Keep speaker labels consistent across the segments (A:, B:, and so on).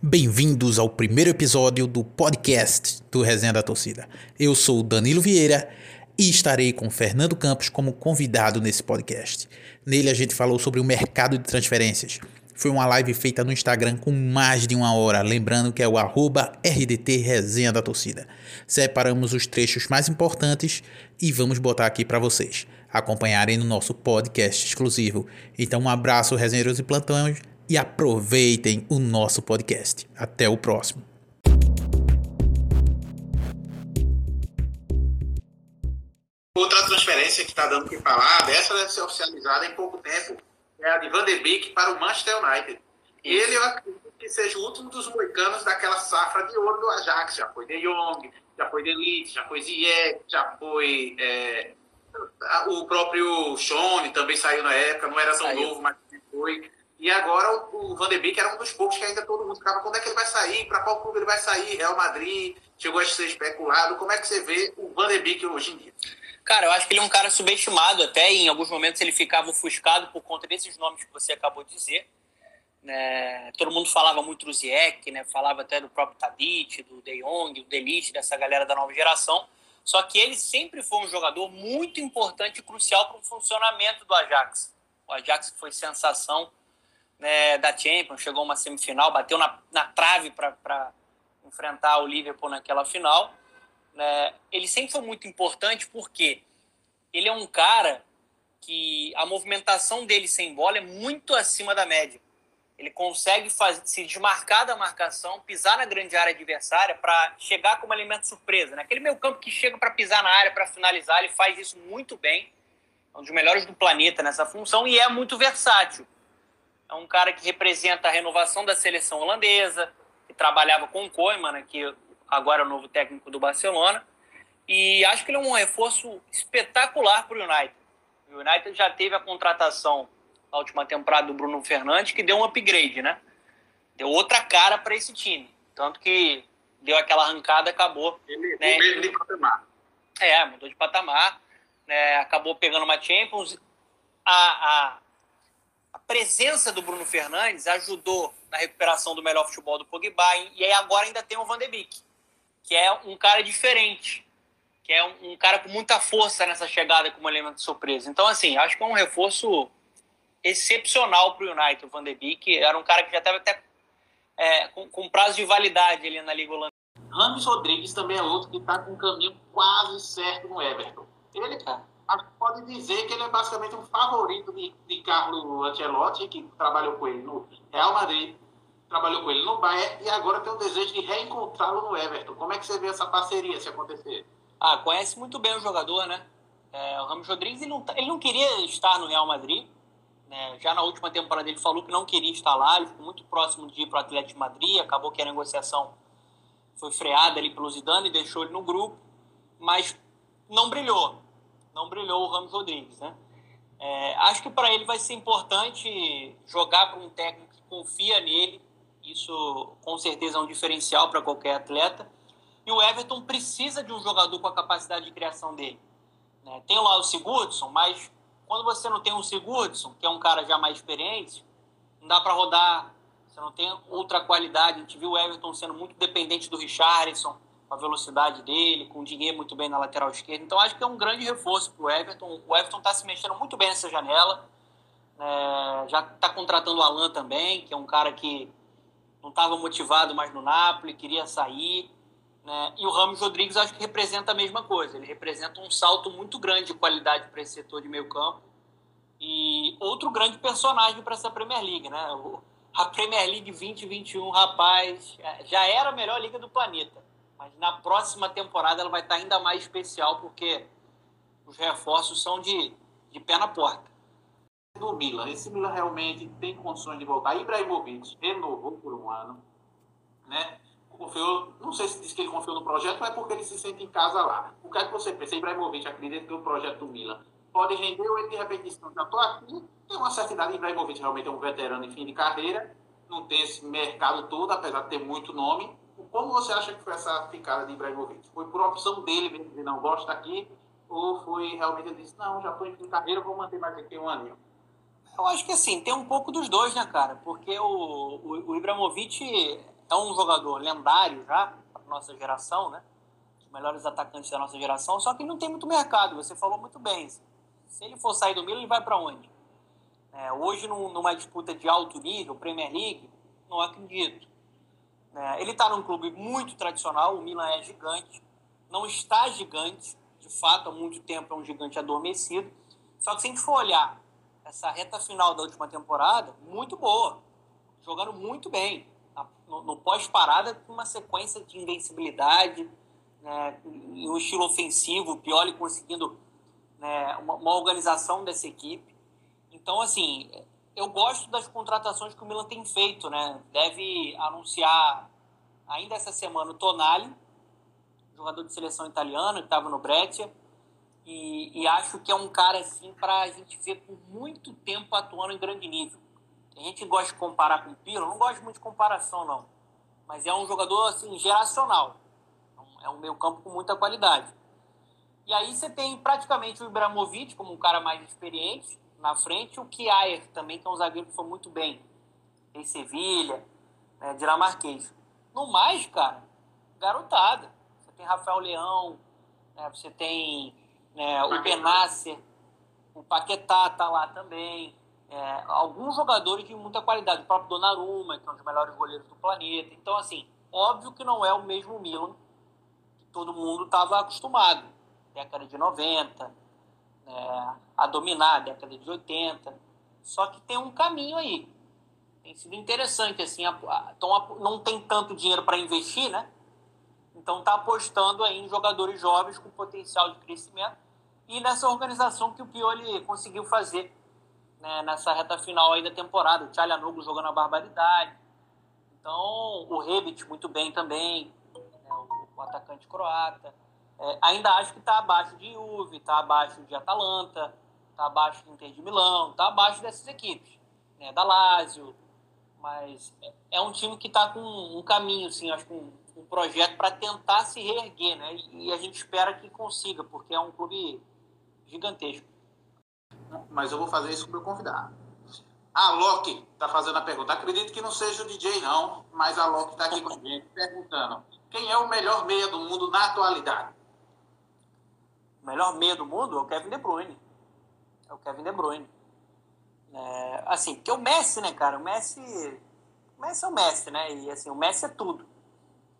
A: Bem-vindos ao primeiro episódio do podcast do Resenha da Torcida. Eu sou Danilo Vieira e estarei com Fernando Campos como convidado nesse podcast. Nele a gente falou sobre o mercado de transferências. Foi uma live feita no Instagram com mais de uma hora, lembrando que é o arroba RDT Resenha da Torcida. Separamos os trechos mais importantes e vamos botar aqui para vocês acompanharem no nosso podcast exclusivo. Então um abraço, resenheiros e plantões e aproveitem o nosso podcast. Até o próximo.
B: Outra transferência que está dando o que falar, dessa deve ser oficializada em pouco tempo, é a de Van de Beek para o Manchester United. E ele, eu acredito que seja o último dos moicanos daquela safra de ouro do Ajax. Já foi De Jong, já foi De Ligt, já foi Ziyech, já foi é, o próprio Shone, também saiu na época, não era tão
C: Saiu.
B: novo, mas foi. E agora o, o Van de Beek era um dos poucos que ainda todo mundo ficava, quando é que ele vai sair, para qual clube ele vai sair, Real Madrid, chegou a ser especulado. Como é que você vê o Van de Beek hoje em dia?
C: Cara, eu acho que ele é um cara subestimado até, em alguns momentos ele ficava ofuscado por conta desses nomes que você acabou de dizer. Né? Todo mundo falava muito do Ziyech, né? falava até do próprio Tadic, do De Jong, do Delite, dessa galera da nova geração. Só que ele sempre foi um jogador muito importante e crucial para o funcionamento do Ajax. O Ajax foi sensação né, da Champions, chegou uma semifinal, bateu na, na trave para enfrentar o Liverpool naquela final. Né? Ele sempre foi muito importante porque ele é um cara que a movimentação dele sem bola é muito acima da média. Ele consegue fazer, se desmarcar da marcação, pisar na grande área adversária para chegar como elemento surpresa. Naquele meio campo que chega para pisar na área, para finalizar, ele faz isso muito bem. É um dos melhores do planeta nessa função e é muito versátil. É um cara que representa a renovação da seleção holandesa, que trabalhava com o Koeman, né, que agora é o novo técnico do Barcelona. E acho que ele é um reforço espetacular para o United. O United já teve a contratação na última temporada do Bruno Fernandes, que deu um upgrade, né? Deu outra cara para esse time. Tanto que deu aquela arrancada, acabou.
B: Ele
C: né?
B: mesmo de patamar.
C: É, mudou de patamar, né? acabou pegando uma Champions. A, a, a presença do Bruno Fernandes ajudou na recuperação do melhor futebol do Pogba e aí agora ainda tem o Van de Beek, que é um cara diferente, que é um, cara com muita força nessa chegada como elemento surpresa. Então, assim, acho que é um reforço excepcional para o United, o Van de Beek. Era um cara que já estava até é, com, com prazo de validade ali na Liga Holandesa.
B: Rames Rodrigues também é outro que está com um caminho quase certo no Everton. Ele
C: É.
B: acho que pode dizer que ele é basicamente um favorito de, de Carlo Ancelotti, que trabalhou com ele no Real Madrid, trabalhou com ele no Bayern e agora tem o desejo de reencontrá-lo no Everton. Como é que você vê essa parceria se acontecer?
C: Ah, conhece muito bem o jogador, né? É, o Ramos Rodrigues ele não, tá- ele não queria estar no Real Madrid. né? Já na última temporada ele falou que não queria estar lá. Ele ficou muito próximo de ir para o Atlético de Madrid. Acabou que a negociação foi freada ali pelo Zidane e deixou ele no grupo. Mas não brilhou. Não brilhou o Ramos Rodrigues, né? É, acho que para ele vai ser importante jogar para um técnico que confia nele. Isso com certeza é um diferencial para qualquer atleta. E o Everton precisa de um jogador com a capacidade de criação dele. né? Tem lá o Sigurdsson, mas quando você não tem um Sigurdsson, que é um cara já mais experiente, não dá para rodar. Você não tem outra qualidade. A gente viu o Everton sendo muito dependente do Richarlison, com a velocidade dele, com o dinheiro muito bem na lateral esquerda. Então acho que é um grande reforço para o Everton. O Everton está se mexendo muito bem nessa janela. É, já está contratando o Alan também, que é um cara que não estava motivado mais no Napoli, queria sair. Né? E o Ramos Rodrigues acho que representa a mesma coisa. Ele representa um salto muito grande de qualidade para esse setor de meio campo. E outro grande personagem para essa Premier League. Né? A Premier League 2021, rapaz, é, já era a melhor liga do planeta. Na próxima temporada ela vai estar ainda mais especial, porque os reforços são de, de pé na porta.
B: do Milan. Esse Milan realmente tem condições de voltar. Ibrahimovic renovou por um ano, né? Confiou, não sei se diz que ele confiou no projeto, mas é porque ele se sente em casa lá. O que é que você pensa? Ibrahimovic acredita que o projeto do Milan pode render ou ele de repente já estou aqui, tem uma certa idade. Ibrahimovic realmente é um veterano em fim de carreira, não tem esse mercado todo, apesar de ter muito nome. Como você acha que foi essa ficada de Ibrahimovic? Foi por opção dele mesmo, de não gosta aqui, ou foi realmente ele disse, não, já estou em carreira, vou manter mais aqui um aninho?
C: Eu acho que assim, tem um pouco dos dois, né, cara? Porque o, o, o Ibrahimovic é um jogador lendário já, para nossa geração, né? Os melhores atacantes da nossa geração, só que não tem muito mercado, você falou muito bem. Se ele for sair do Milan, ele vai para onde? É, hoje, numa disputa de alto nível, Premier League, não acredito. É, ele está num clube muito tradicional, o Milan é gigante, não está gigante, de fato, há muito tempo é um gigante adormecido. Só que se a gente for olhar essa reta final da última temporada, muito boa. Jogando muito bem. No, no pós-parada, com uma sequência de invencibilidade, né, um estilo ofensivo, o Pioli conseguindo né, uma, uma, organização dessa equipe. Então, assim, eu gosto das contratações que o Milan tem feito. Né? Deve anunciar ainda essa semana o Tonali, jogador de seleção italiano, que estava no Brescia e, e, acho que é um cara assim para a gente ver por muito tempo atuando em grande nível. A gente gosta de comparar com o Pirlo, não gosto muito de comparação não, mas é um jogador assim geracional. É um meio campo com muita qualidade. E aí você tem praticamente o Ibrahimovic como um cara mais experiente na frente, o Kiaer também, que é um zagueiro que foi muito bem. Tem Sevilha, né, dinamarquês. No mais, cara, garotada. Você tem Rafael Leão, né, você tem né, o Benasser, o Paquetá tá lá também. É, alguns jogadores de muita qualidade, o próprio Donnarumma, que é um dos melhores goleiros do planeta. Então, assim, óbvio que não é o mesmo Milan que todo mundo estava acostumado. Década de 90, é, a dominar, década de 80. Só que tem um caminho aí. Tem sido interessante, assim, a, a, não tem tanto dinheiro para investir, né? Então está apostando aí em jogadores jovens com potencial de crescimento e nessa organização que o Pioli conseguiu fazer né, nessa reta final aí da temporada. O Tchalhanoglu jogando a barbaridade. Então, o Rebic muito bem também, né, o, o, atacante croata. É, ainda acho que está abaixo de Juve, está abaixo de Atalanta, está abaixo do Inter de Milão, está abaixo dessas equipes, né, da Lazio. Mas é, é um time que está com um caminho, assim, acho que um, um projeto para tentar se reerguer, né? E a gente espera que consiga, porque é um clube gigantesco.
B: Mas eu vou fazer isso com o meu convidado. A Loki está fazendo a pergunta. Acredito que não seja o DJ, não, mas a Loki está aqui com a gente perguntando: quem é o melhor meia do mundo na atualidade?
C: O melhor meia do mundo é o Kevin De Bruyne. É o Kevin De Bruyne. É, assim, porque o Messi, né, cara? O Messi, o Messi é o Messi, né? E assim, o Messi é tudo.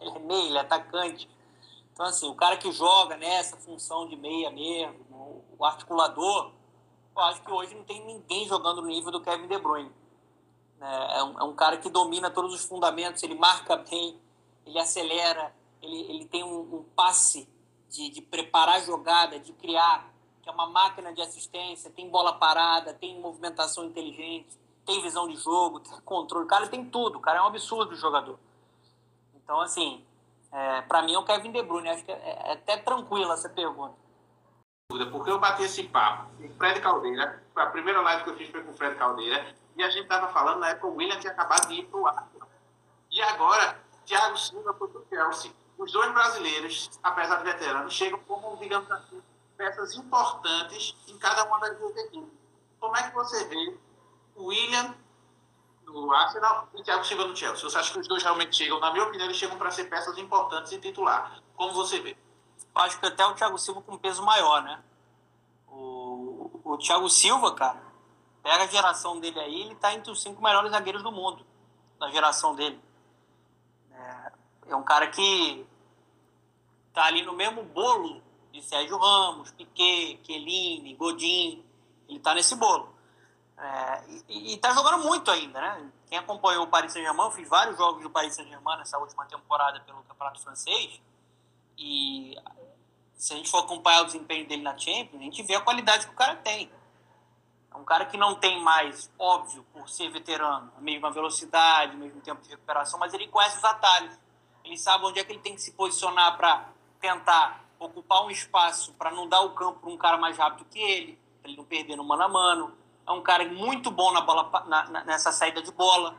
C: Ele é meia, ele é atacante. Então, assim, o cara que joga nessa função de meia mesmo, o articulador, eu acho que hoje não tem ninguém jogando no nível do Kevin De Bruyne. É, é um, é um cara que domina todos os fundamentos, ele marca bem, ele acelera, ele, ele tem um, um passe de, de preparar jogada, de criar, que é uma máquina de assistência, tem bola parada, tem movimentação inteligente, tem visão de jogo, tem controle. O cara tem tudo, o cara é um absurdo o jogador. Então, assim, é, para mim é o Kevin De Bruyne. Acho que é, é até tranquila essa pergunta
B: porque eu bati esse papo com o Fred Caldeira, a primeira live que eu fiz foi com o Fred Caldeira, e a gente estava falando na época o William tinha acabado de ir para o Arsenal. E agora, Thiago Silva foi para o Chelsea. Os dois brasileiros, apesar de veteranos, chegam como, digamos assim, peças importantes em cada uma das duas equipes. Como é que você vê o William no Arsenal e o Thiago Silva no Chelsea? Você acha que os dois realmente chegam? Na minha opinião, eles chegam para ser peças importantes e titular. Como você vê?
C: acho que até o Thiago Silva com peso maior, né? O, o Thiago Silva, cara, pega a geração dele aí, ele tá entre os cinco melhores zagueiros do mundo, da geração dele. É, um cara que tá ali no mesmo bolo de Sérgio Ramos, Piquet, Chiellini, Godin, ele tá nesse bolo. É, e, e tá jogando muito ainda, né? Quem acompanhou o Paris Saint-Germain, eu fiz vários jogos do Paris Saint-Germain nessa última temporada pelo Campeonato Francês, e se a gente for acompanhar o desempenho dele na Champions, a gente vê a qualidade que o cara tem. É um cara que não tem mais, óbvio, por ser veterano, a mesma velocidade, o mesmo tempo de recuperação, mas ele conhece os atalhos. Ele sabe onde é que ele tem que se posicionar para tentar ocupar um espaço para não dar o campo para um cara mais rápido que ele, para ele não perder no mano a mano. É um cara muito bom na bola, na, na, nessa saída de bola,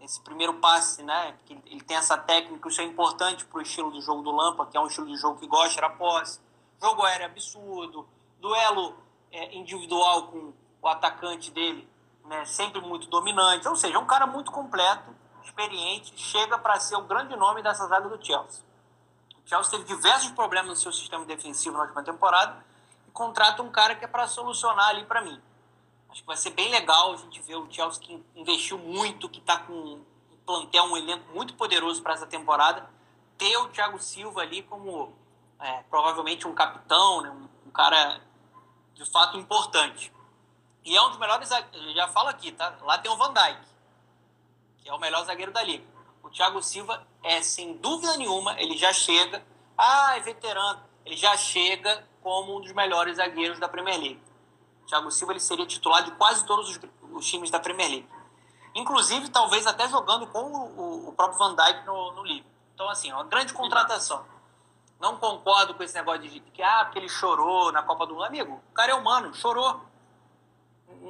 C: esse primeiro passe, né? Que ele tem essa técnica, isso é importante para o estilo do jogo do Lampa, que é um estilo de jogo que gosta da posse. Jogo aéreo absurdo, duelo é, individual com o atacante dele, né? Sempre muito dominante. Ou seja, é um cara muito completo, experiente, chega para ser o grande nome dessa zaga do Chelsea. O Chelsea teve diversos problemas no seu sistema defensivo na última temporada e contrata um cara que é para solucionar ali para mim. Acho que vai ser bem legal a gente ver o Chelsea que investiu muito, que está com um plantel, um elenco muito poderoso para essa temporada, ter o Thiago Silva ali como é, provavelmente um capitão, né, um, um, cara de fato importante. E é um dos melhores, já falo aqui, tá? Lá tem o Van Dijk, que é o melhor zagueiro da liga. O Thiago Silva é, sem dúvida nenhuma, ele já chega, ah, é veterano, ele já chega como um dos melhores zagueiros da Premier League. O Thiago Silva ele seria titular de quase todos os, os times da Premier League. Inclusive, talvez até jogando com o, o próprio Van Dijk no, no Liverpool. Então, assim, uma grande contratação. Não concordo com esse negócio de que, ah, porque ele chorou na Copa do Mundo. Amigo, o cara é humano, chorou.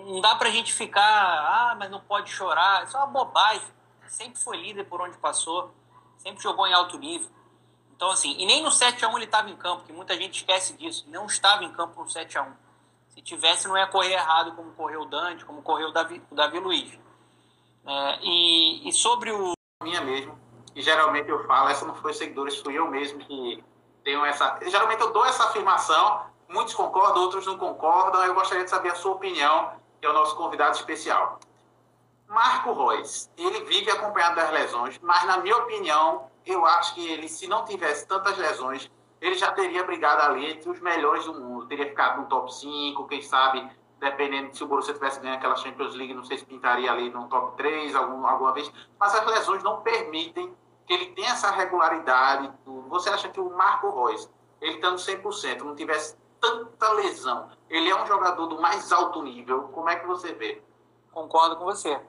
C: Não dá pra gente ficar, ah, mas não pode chorar. Isso é uma bobagem. Sempre foi líder por onde passou. Sempre jogou em alto nível. Então, assim, e nem no 7x1 ele estava em campo, que muita gente esquece disso. Não estava em campo no 7x1. Se tivesse, não ia correr errado como correu o Dante, como correu o Davi, o Davi Luiz. É, e, e, sobre o.
B: Minha mesmo, e geralmente eu falo, essa não foi seguidores, fui eu mesmo que tenho essa. Geralmente eu dou essa afirmação, muitos concordam, outros não concordam. Eu gostaria de saber a sua opinião, que é o nosso convidado especial. Marco Reus, ele vive acompanhado das lesões, mas na minha opinião, eu acho que ele, se não tivesse tantas lesões, ele já teria brigado ali entre os melhores do mundo. Teria ficado no top 5, quem sabe, dependendo se o Borussia tivesse ganho aquela Champions League, não sei se pintaria ali no top 3 algum, alguma vez. Mas as lesões não permitem que ele tenha essa regularidade. Você acha que o Marco Reus, ele estando 100%, não tivesse tanta lesão, ele é um jogador do mais alto nível, como é que você vê?
C: Concordo com você.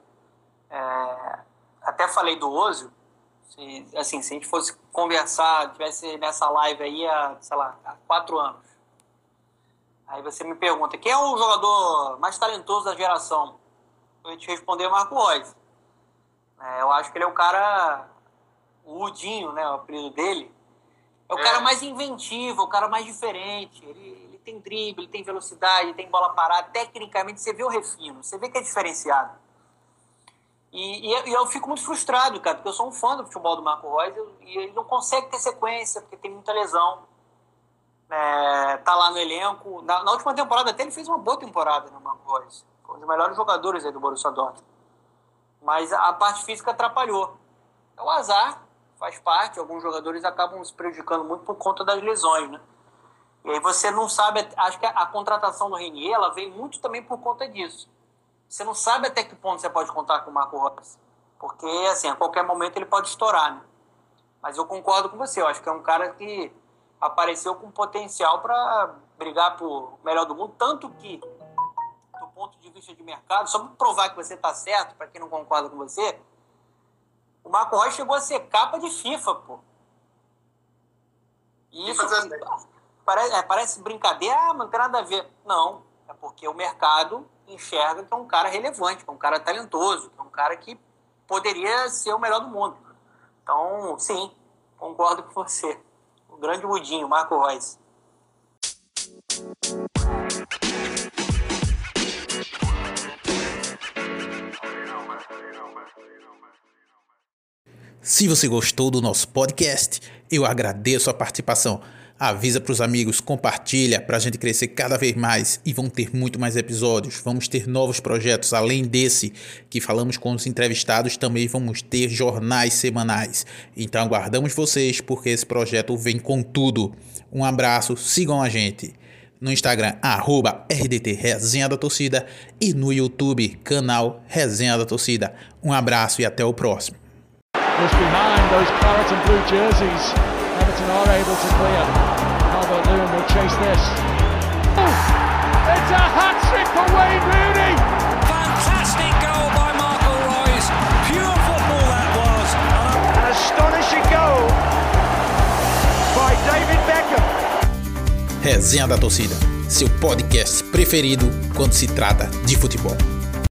C: É... Até falei do Ozio, se, assim, se a gente fosse conversar, tivesse nessa live aí há, sei lá, há quatro anos. Aí você me pergunta, quem é o jogador mais talentoso da geração? Eu ia te responder Marco Reus. É, eu acho que ele é o cara, o Udinho, né, o apelido dele. É o é. cara mais inventivo, o cara mais diferente. Ele tem drible, tem velocidade, tem bola parada. Tecnicamente, você vê o refino, você vê que é diferenciado. E, e, eu fico muito frustrado, cara, porque eu sou um fã do futebol do Marco Reus e ele não consegue ter sequência, porque tem muita lesão. É, tá lá no elenco. Na, na, última temporada até ele fez uma boa temporada no Marco Reus. Foi um dos melhores jogadores aí do Borussia Dortmund. Mas a, a parte física atrapalhou. É o azar, faz parte. Alguns jogadores acabam se prejudicando muito por conta das lesões, né? E aí você não sabe, acho que a, a contratação do Renier, ela vem muito também por conta disso você não sabe até que ponto você pode contar com o Marco Reus. Porque, assim, a qualquer momento ele pode estourar, né? Mas eu concordo com você, eu acho que é um cara que apareceu com potencial para brigar por melhor do mundo, tanto que, do ponto de vista de mercado, só para provar que você está certo, para quem não concorda com você, o Marco Reus chegou a ser capa de FIFA, pô. E isso parece, é, parece brincadeira, ah, não tem nada a ver. Não, é porque o mercado enxerga que é um cara relevante, que é um cara talentoso, que é um cara que poderia ser o melhor do mundo. Então, sim, concordo com você. O grande Mudinho, Marco Reus.
A: Se você gostou do nosso podcast, eu agradeço a participação Avisa para os amigos, compartilha para a gente crescer cada vez mais e vão ter muito mais episódios. Vamos ter novos projetos além desse que falamos com os entrevistados. Também vamos ter jornais semanais. Então aguardamos vocês porque esse projeto vem com tudo. Um abraço, sigam a gente no Instagram, arroba RDT Resenha da Torcida e no YouTube, canal Resenha da Torcida. Um abraço e até o próximo.
D: Southampton are able to clear. Albert Lewin will chase this. Oh, it's a hat trick for Wayne Rooney.
E: Fantastic goal by Michael Royce. Pure football that was.
F: An astonishing goal by David Beckham.
A: Resenha da torcida, seu podcast preferido quando se trata de futebol.